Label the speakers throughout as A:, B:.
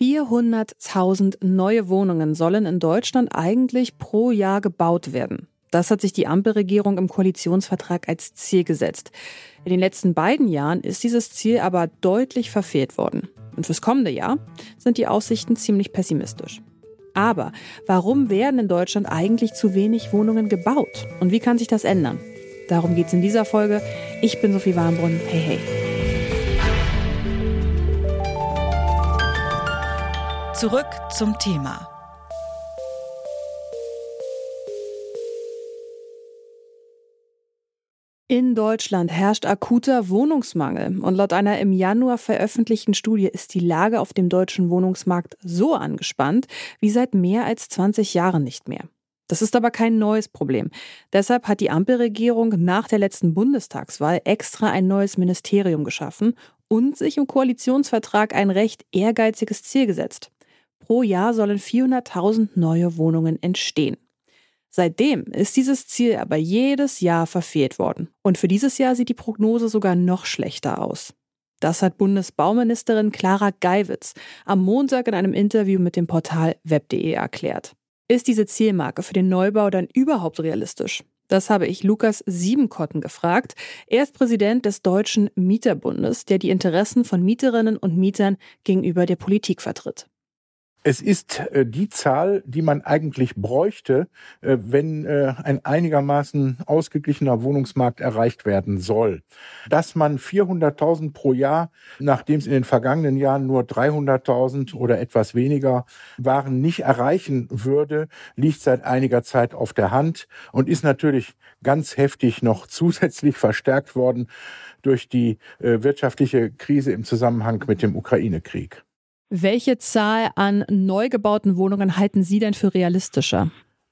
A: 400.000 neue Wohnungen sollen in Deutschland eigentlich pro Jahr gebaut werden. Das hat sich die Ampelregierung im Koalitionsvertrag als Ziel gesetzt. In den letzten beiden Jahren ist dieses Ziel aber deutlich verfehlt worden. Und fürs kommende Jahr sind die Aussichten ziemlich pessimistisch. Aber warum werden in Deutschland eigentlich zu wenig Wohnungen gebaut? Und wie kann sich das ändern? Darum geht es in dieser Folge. Ich bin Sophie Warnbrunn. Hey, hey.
B: Zurück zum Thema.
A: In Deutschland herrscht akuter Wohnungsmangel und laut einer im Januar veröffentlichten Studie ist die Lage auf dem deutschen Wohnungsmarkt so angespannt wie seit mehr als 20 Jahren nicht mehr. Das ist aber kein neues Problem. Deshalb hat die Ampelregierung nach der letzten Bundestagswahl extra ein neues Ministerium geschaffen und sich im Koalitionsvertrag ein recht ehrgeiziges Ziel gesetzt. Pro Jahr sollen 400.000 neue Wohnungen entstehen. Seitdem ist dieses Ziel aber jedes Jahr verfehlt worden. Und für dieses Jahr sieht die Prognose sogar noch schlechter aus. Das hat Bundesbauministerin Clara Geiwitz am Montag in einem Interview mit dem Portal web.de erklärt. Ist diese Zielmarke für den Neubau dann überhaupt realistisch? Das habe ich Lukas Siebenkotten gefragt. Er ist Präsident des Deutschen Mieterbundes, der die Interessen von Mieterinnen und Mietern gegenüber der Politik vertritt.
C: Es ist äh, die Zahl, die man eigentlich bräuchte, äh, wenn äh, ein einigermaßen ausgeglichener Wohnungsmarkt erreicht werden soll. Dass man 400.000 pro Jahr, nachdem es in den vergangenen Jahren nur 300.000 oder etwas weniger waren, nicht erreichen würde, liegt seit einiger Zeit auf der Hand und ist natürlich ganz heftig noch zusätzlich verstärkt worden durch die wirtschaftliche Krise im Zusammenhang mit dem Ukraine-Krieg.
A: Welche Zahl an neu gebauten Wohnungen halten Sie denn für realistischer?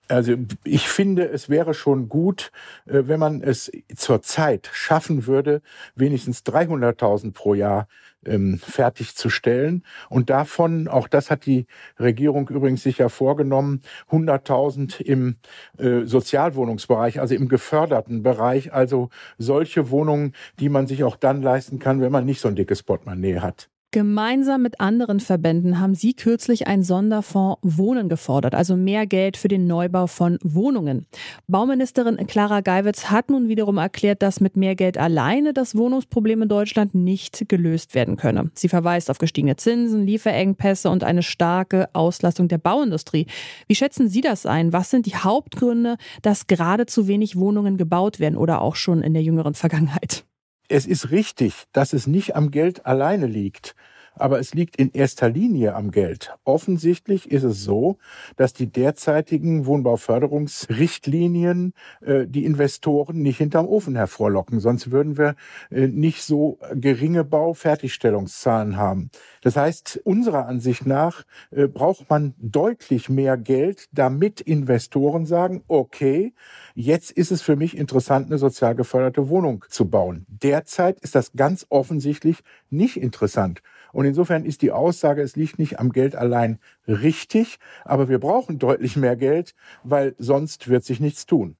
C: Also ich finde, es wäre schon gut, äh, wenn man es zurzeit schaffen würde, wenigstens 300.000 pro Jahr ähm, fertigzustellen. Und davon, auch das hat die Regierung übrigens sich ja vorgenommen, 100.000 im äh, Sozialwohnungsbereich, also im geförderten Bereich, also solche Wohnungen, die man sich auch dann leisten kann, wenn man nicht so ein dickes Portemonnaie hat.
A: Gemeinsam mit anderen Verbänden haben Sie kürzlich einen Sonderfonds Wohnen gefordert, also mehr Geld für den Neubau von Wohnungen. Bauministerin Clara Geiwitz hat nun wiederum erklärt, dass mit mehr Geld alleine das Wohnungsproblem in Deutschland nicht gelöst werden könne. Sie verweist auf gestiegene Zinsen, Lieferengpässe und eine starke Auslastung der Bauindustrie. Wie schätzen Sie das ein? Was sind die Hauptgründe, dass gerade zu wenig Wohnungen gebaut werden oder auch schon in der jüngeren Vergangenheit?
C: Es ist richtig, dass es nicht am Geld alleine liegt aber es liegt in erster Linie am Geld. Offensichtlich ist es so, dass die derzeitigen Wohnbauförderungsrichtlinien äh, die Investoren nicht hinterm Ofen hervorlocken, sonst würden wir äh, nicht so geringe Baufertigstellungszahlen haben. Das heißt, unserer Ansicht nach äh, braucht man deutlich mehr Geld, damit Investoren sagen, okay, jetzt ist es für mich interessant, eine sozial geförderte Wohnung zu bauen. Derzeit ist das ganz offensichtlich nicht interessant. Und insofern ist die Aussage, es liegt nicht am Geld allein richtig, aber wir brauchen deutlich mehr Geld, weil sonst wird sich nichts tun.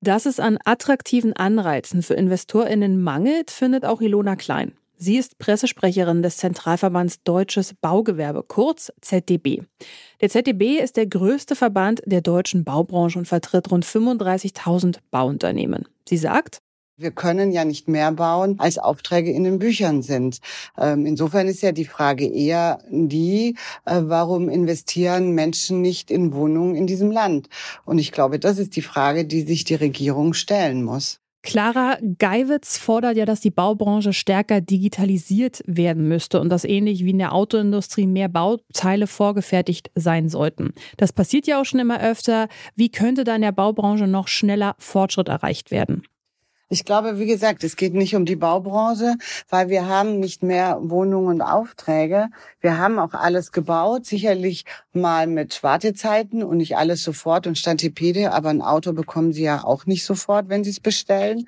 A: Dass es an attraktiven Anreizen für Investorinnen mangelt, findet auch Ilona Klein. Sie ist Pressesprecherin des Zentralverbands Deutsches Baugewerbe, kurz ZDB. Der ZDB ist der größte Verband der deutschen Baubranche und vertritt rund 35.000 Bauunternehmen. Sie sagt,
D: wir können ja nicht mehr bauen, als Aufträge in den Büchern sind. Ähm, insofern ist ja die Frage eher die, äh, warum investieren Menschen nicht in Wohnungen in diesem Land? Und ich glaube, das ist die Frage, die sich die Regierung stellen muss.
A: Clara Geiwitz fordert ja, dass die Baubranche stärker digitalisiert werden müsste und dass ähnlich wie in der Autoindustrie mehr Bauteile vorgefertigt sein sollten. Das passiert ja auch schon immer öfter. Wie könnte da in der Baubranche noch schneller Fortschritt erreicht werden?
D: Ich glaube, wie gesagt, es geht nicht um die Baubranche, weil wir haben nicht mehr Wohnungen und Aufträge. Wir haben auch alles gebaut, sicherlich mal mit Wartezeiten und nicht alles sofort und Stantipede, aber ein Auto bekommen Sie ja auch nicht sofort, wenn Sie es bestellen.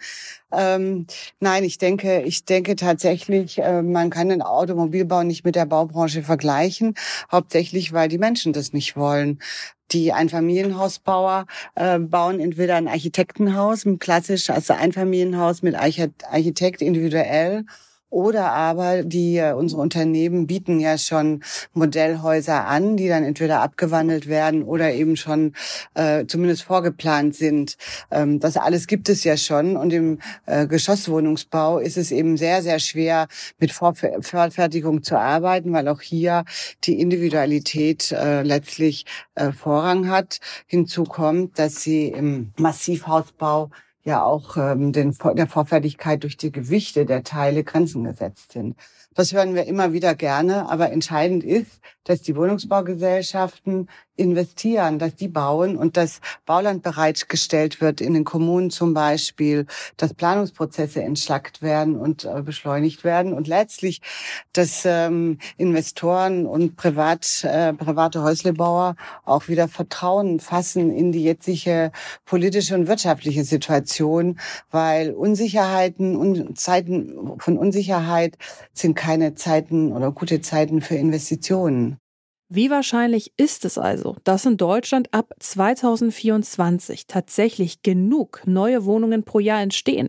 D: Ähm, nein, ich denke, ich denke tatsächlich, äh, man kann den Automobilbau nicht mit der Baubranche vergleichen, hauptsächlich weil die Menschen das nicht wollen. Die Einfamilienhausbauer äh, bauen entweder ein Architektenhaus, klassisch, also Einfamilienhaus mit Architekt individuell Oder aber die äh, unsere Unternehmen bieten ja schon Modellhäuser an, die dann entweder abgewandelt werden oder eben schon äh, zumindest vorgeplant sind. Ähm, das alles gibt es ja schon. Und im äh, Geschosswohnungsbau ist es eben sehr, sehr schwer, mit Vorfertigung zu arbeiten, weil auch hier die Individualität äh, letztlich äh, Vorrang hat. Hinzu kommt, dass sie im Massivhausbau ja auch ähm, den, der Vorfertigkeit durch die Gewichte der Teile Grenzen gesetzt sind. Das hören wir immer wieder gerne, aber entscheidend ist, dass die Wohnungsbaugesellschaften investieren, dass die bauen und dass Bauland bereitgestellt wird in den Kommunen zum Beispiel, dass Planungsprozesse entschlackt werden und äh, beschleunigt werden. Und letztlich, dass ähm, Investoren und Privat, äh, private Häuslebauer auch wieder Vertrauen fassen in die jetzige politische und wirtschaftliche Situation, weil Unsicherheiten und Zeiten von Unsicherheit sind keine Zeiten oder gute Zeiten für Investitionen.
A: Wie wahrscheinlich ist es also, dass in Deutschland ab 2024 tatsächlich genug neue Wohnungen pro Jahr entstehen?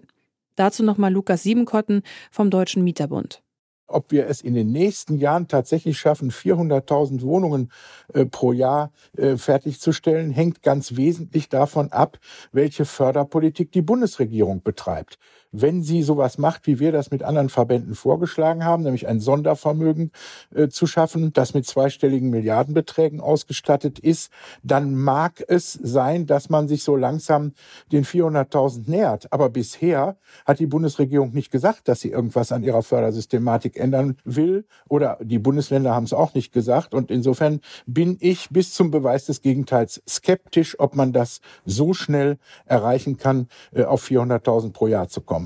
A: Dazu nochmal Lukas Siebenkotten vom Deutschen Mieterbund.
C: Ob wir es in den nächsten Jahren tatsächlich schaffen, 400.000 Wohnungen äh, pro Jahr äh, fertigzustellen, hängt ganz wesentlich davon ab, welche Förderpolitik die Bundesregierung betreibt wenn sie sowas macht, wie wir das mit anderen Verbänden vorgeschlagen haben, nämlich ein Sondervermögen äh, zu schaffen, das mit zweistelligen Milliardenbeträgen ausgestattet ist, dann mag es sein, dass man sich so langsam den 400.000 nähert. Aber bisher hat die Bundesregierung nicht gesagt, dass sie irgendwas an ihrer Fördersystematik ändern will oder die Bundesländer haben es auch nicht gesagt. Und insofern bin ich bis zum Beweis des Gegenteils skeptisch, ob man das so schnell erreichen kann, äh, auf 400.000 pro Jahr zu kommen.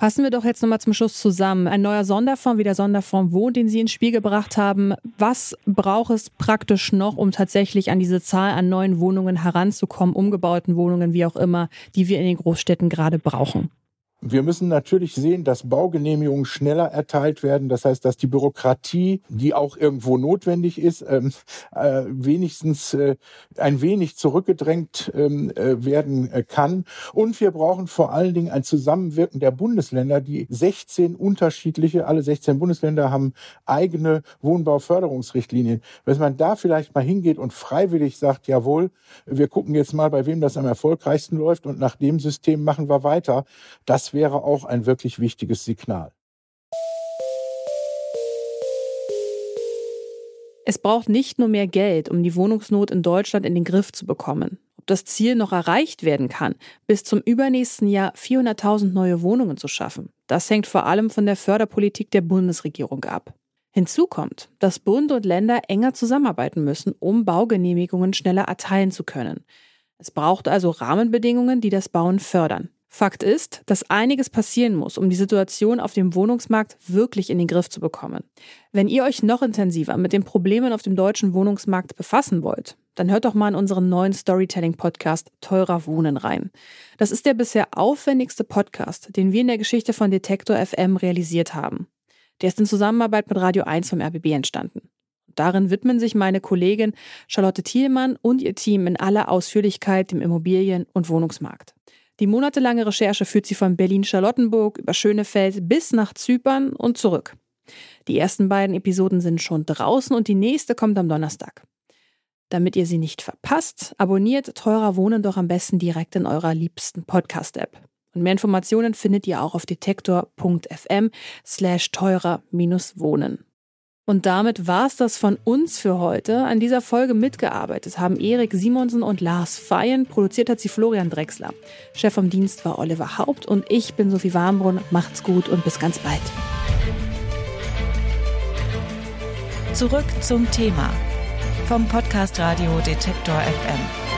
A: Fassen wir doch jetzt nochmal zum Schluss zusammen. Ein neuer Sonderfonds wie der Sonderfonds Wohn, den Sie ins Spiel gebracht haben. Was braucht es praktisch noch, um tatsächlich an diese Zahl an neuen Wohnungen heranzukommen, umgebauten Wohnungen, wie auch immer, die wir in den Großstädten gerade brauchen?
C: Wir müssen natürlich sehen, dass Baugenehmigungen schneller erteilt werden. Das heißt, dass die Bürokratie, die auch irgendwo notwendig ist, ähm, äh, wenigstens äh, ein wenig zurückgedrängt ähm, äh, werden äh, kann. Und wir brauchen vor allen Dingen ein Zusammenwirken der Bundesländer. Die 16 unterschiedliche, alle 16 Bundesländer haben eigene Wohnbauförderungsrichtlinien. Wenn man da vielleicht mal hingeht und freiwillig sagt, jawohl, wir gucken jetzt mal, bei wem das am erfolgreichsten läuft und nach dem System machen wir weiter. Das wäre auch ein wirklich wichtiges Signal.
A: Es braucht nicht nur mehr Geld, um die Wohnungsnot in Deutschland in den Griff zu bekommen. Ob das Ziel noch erreicht werden kann, bis zum übernächsten Jahr 400.000 neue Wohnungen zu schaffen, das hängt vor allem von der Förderpolitik der Bundesregierung ab. Hinzu kommt, dass Bund und Länder enger zusammenarbeiten müssen, um Baugenehmigungen schneller erteilen zu können. Es braucht also Rahmenbedingungen, die das Bauen fördern. Fakt ist, dass einiges passieren muss, um die Situation auf dem Wohnungsmarkt wirklich in den Griff zu bekommen. Wenn ihr euch noch intensiver mit den Problemen auf dem deutschen Wohnungsmarkt befassen wollt, dann hört doch mal in unseren neuen Storytelling-Podcast Teurer Wohnen rein. Das ist der bisher aufwendigste Podcast, den wir in der Geschichte von Detektor FM realisiert haben. Der ist in Zusammenarbeit mit Radio 1 vom RBB entstanden. Darin widmen sich meine Kollegin Charlotte Thielmann und ihr Team in aller Ausführlichkeit dem Immobilien- und Wohnungsmarkt. Die monatelange Recherche führt sie von Berlin-Charlottenburg über Schönefeld bis nach Zypern und zurück. Die ersten beiden Episoden sind schon draußen und die nächste kommt am Donnerstag. Damit ihr sie nicht verpasst, abonniert Teurer Wohnen doch am besten direkt in eurer liebsten Podcast-App. Und mehr Informationen findet ihr auch auf detektor.fm slash teurer-wohnen. Und damit war es das von uns für heute. An dieser Folge mitgearbeitet haben Erik Simonsen und Lars Feyen. Produziert hat sie Florian Drexler. Chef vom Dienst war Oliver Haupt und ich bin Sophie Warmbrunn. Macht's gut und bis ganz bald.
B: Zurück zum Thema vom Podcast Radio Detektor FM.